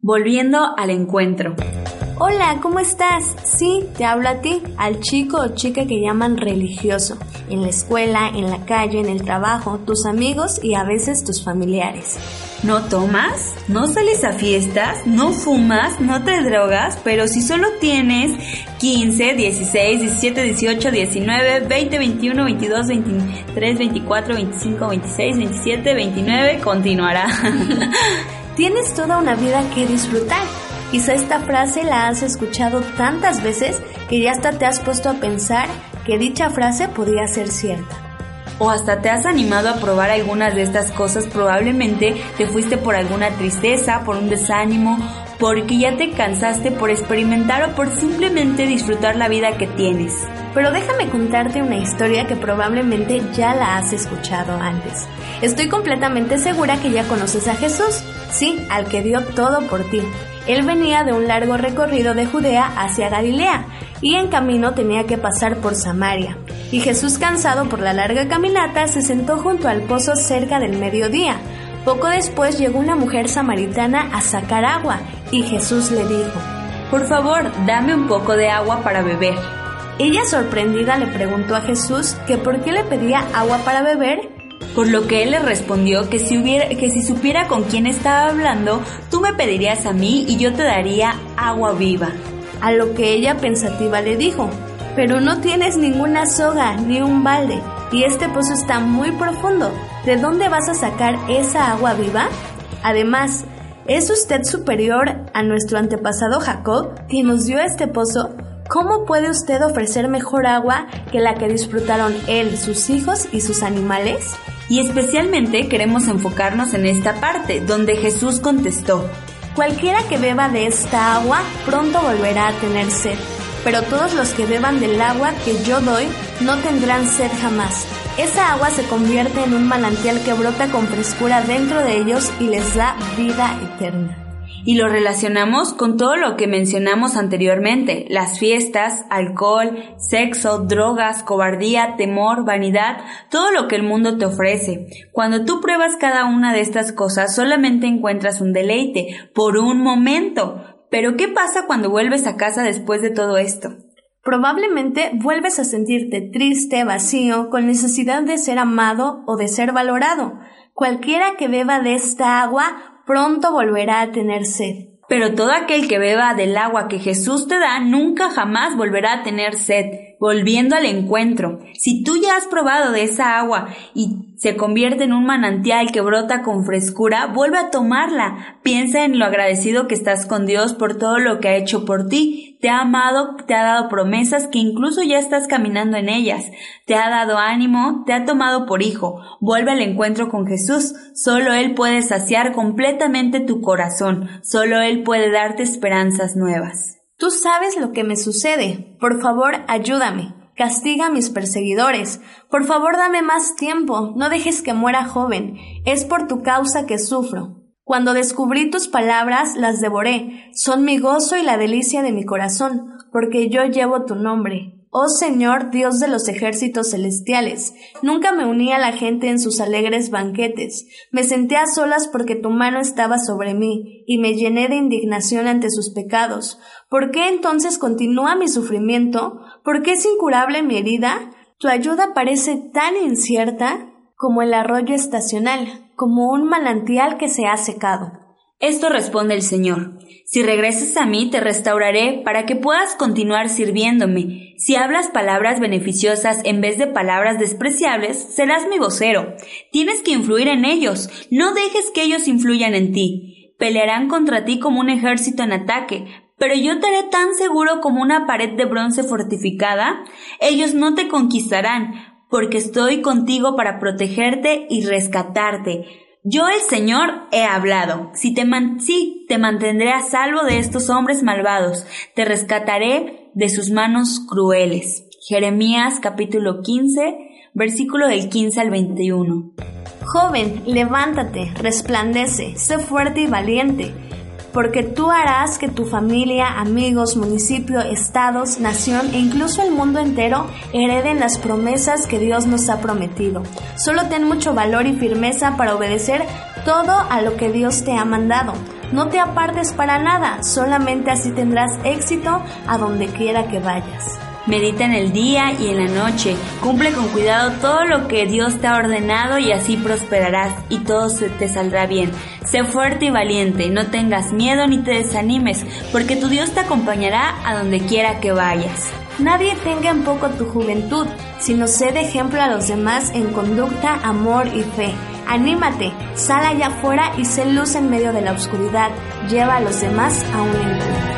Volviendo al encuentro. Hola, ¿cómo estás? Sí, te hablo a ti, al chico o chica que llaman religioso, en la escuela, en la calle, en el trabajo, tus amigos y a veces tus familiares. ¿No tomas? ¿No sales a fiestas? ¿No fumas? ¿No te drogas? Pero si solo tienes 15, 16, 17, 18, 19, 20, 21, 22, 23, 24, 25, 26, 27, 29, continuará. Tienes toda una vida que disfrutar. Quizá esta frase la has escuchado tantas veces que ya hasta te has puesto a pensar que dicha frase podría ser cierta o hasta te has animado a probar algunas de estas cosas, probablemente te fuiste por alguna tristeza, por un desánimo, porque ya te cansaste por experimentar o por simplemente disfrutar la vida que tienes. Pero déjame contarte una historia que probablemente ya la has escuchado antes. Estoy completamente segura que ya conoces a Jesús, sí, al que dio todo por ti. Él venía de un largo recorrido de Judea hacia Galilea y en camino tenía que pasar por Samaria. Y Jesús, cansado por la larga caminata, se sentó junto al pozo cerca del mediodía. Poco después llegó una mujer samaritana a sacar agua y Jesús le dijo, Por favor, dame un poco de agua para beber. Ella sorprendida le preguntó a Jesús que por qué le pedía agua para beber por lo que él le respondió que si, hubiera, que si supiera con quién estaba hablando, tú me pedirías a mí y yo te daría agua viva. A lo que ella pensativa le dijo, pero no tienes ninguna soga ni un balde, y este pozo está muy profundo. ¿De dónde vas a sacar esa agua viva? Además, ¿es usted superior a nuestro antepasado Jacob, que nos dio este pozo? ¿Cómo puede usted ofrecer mejor agua que la que disfrutaron él, sus hijos y sus animales? Y especialmente queremos enfocarnos en esta parte, donde Jesús contestó, Cualquiera que beba de esta agua pronto volverá a tener sed, pero todos los que beban del agua que yo doy no tendrán sed jamás. Esa agua se convierte en un manantial que brota con frescura dentro de ellos y les da vida eterna y lo relacionamos con todo lo que mencionamos anteriormente, las fiestas, alcohol, sexo, drogas, cobardía, temor, vanidad, todo lo que el mundo te ofrece. Cuando tú pruebas cada una de estas cosas solamente encuentras un deleite, por un momento. Pero ¿qué pasa cuando vuelves a casa después de todo esto? Probablemente vuelves a sentirte triste, vacío, con necesidad de ser amado o de ser valorado. Cualquiera que beba de esta agua pronto volverá a tener sed. Pero todo aquel que beba del agua que Jesús te da nunca jamás volverá a tener sed. Volviendo al encuentro, si tú ya has probado de esa agua y se convierte en un manantial que brota con frescura, vuelve a tomarla. Piensa en lo agradecido que estás con Dios por todo lo que ha hecho por ti. Te ha amado, te ha dado promesas que incluso ya estás caminando en ellas. Te ha dado ánimo, te ha tomado por hijo. Vuelve al encuentro con Jesús. Solo Él puede saciar completamente tu corazón. Solo Él puede darte esperanzas nuevas. Tú sabes lo que me sucede. Por favor, ayúdame. Castiga a mis perseguidores. Por favor, dame más tiempo. No dejes que muera joven. Es por tu causa que sufro. Cuando descubrí tus palabras, las devoré. Son mi gozo y la delicia de mi corazón, porque yo llevo tu nombre. Oh Señor, Dios de los ejércitos celestiales, nunca me uní a la gente en sus alegres banquetes, me senté a solas porque tu mano estaba sobre mí, y me llené de indignación ante sus pecados. ¿Por qué entonces continúa mi sufrimiento? ¿Por qué es incurable mi herida? Tu ayuda parece tan incierta como el arroyo estacional, como un manantial que se ha secado. Esto responde el Señor. Si regresas a mí, te restauraré para que puedas continuar sirviéndome. Si hablas palabras beneficiosas en vez de palabras despreciables, serás mi vocero. Tienes que influir en ellos. No dejes que ellos influyan en ti. Pelearán contra ti como un ejército en ataque, pero yo te haré tan seguro como una pared de bronce fortificada. Ellos no te conquistarán, porque estoy contigo para protegerte y rescatarte. Yo el Señor he hablado. Si te sí, te mantendré a salvo de estos hombres malvados. Te rescataré de sus manos crueles. Jeremías capítulo 15, versículo del 15 al 21. Joven, levántate, resplandece, sé fuerte y valiente porque tú harás que tu familia, amigos, municipio, estados, nación e incluso el mundo entero hereden las promesas que Dios nos ha prometido. Solo ten mucho valor y firmeza para obedecer todo a lo que Dios te ha mandado. No te apartes para nada, solamente así tendrás éxito a donde quiera que vayas. Medita en el día y en la noche. Cumple con cuidado todo lo que Dios te ha ordenado y así prosperarás y todo se te saldrá bien. Sé fuerte y valiente, no tengas miedo ni te desanimes, porque tu Dios te acompañará a donde quiera que vayas. Nadie tenga en poco tu juventud, sino sé de ejemplo a los demás en conducta, amor y fe. Anímate, sal allá afuera y sé luz en medio de la oscuridad. Lleva a los demás a un encuentro.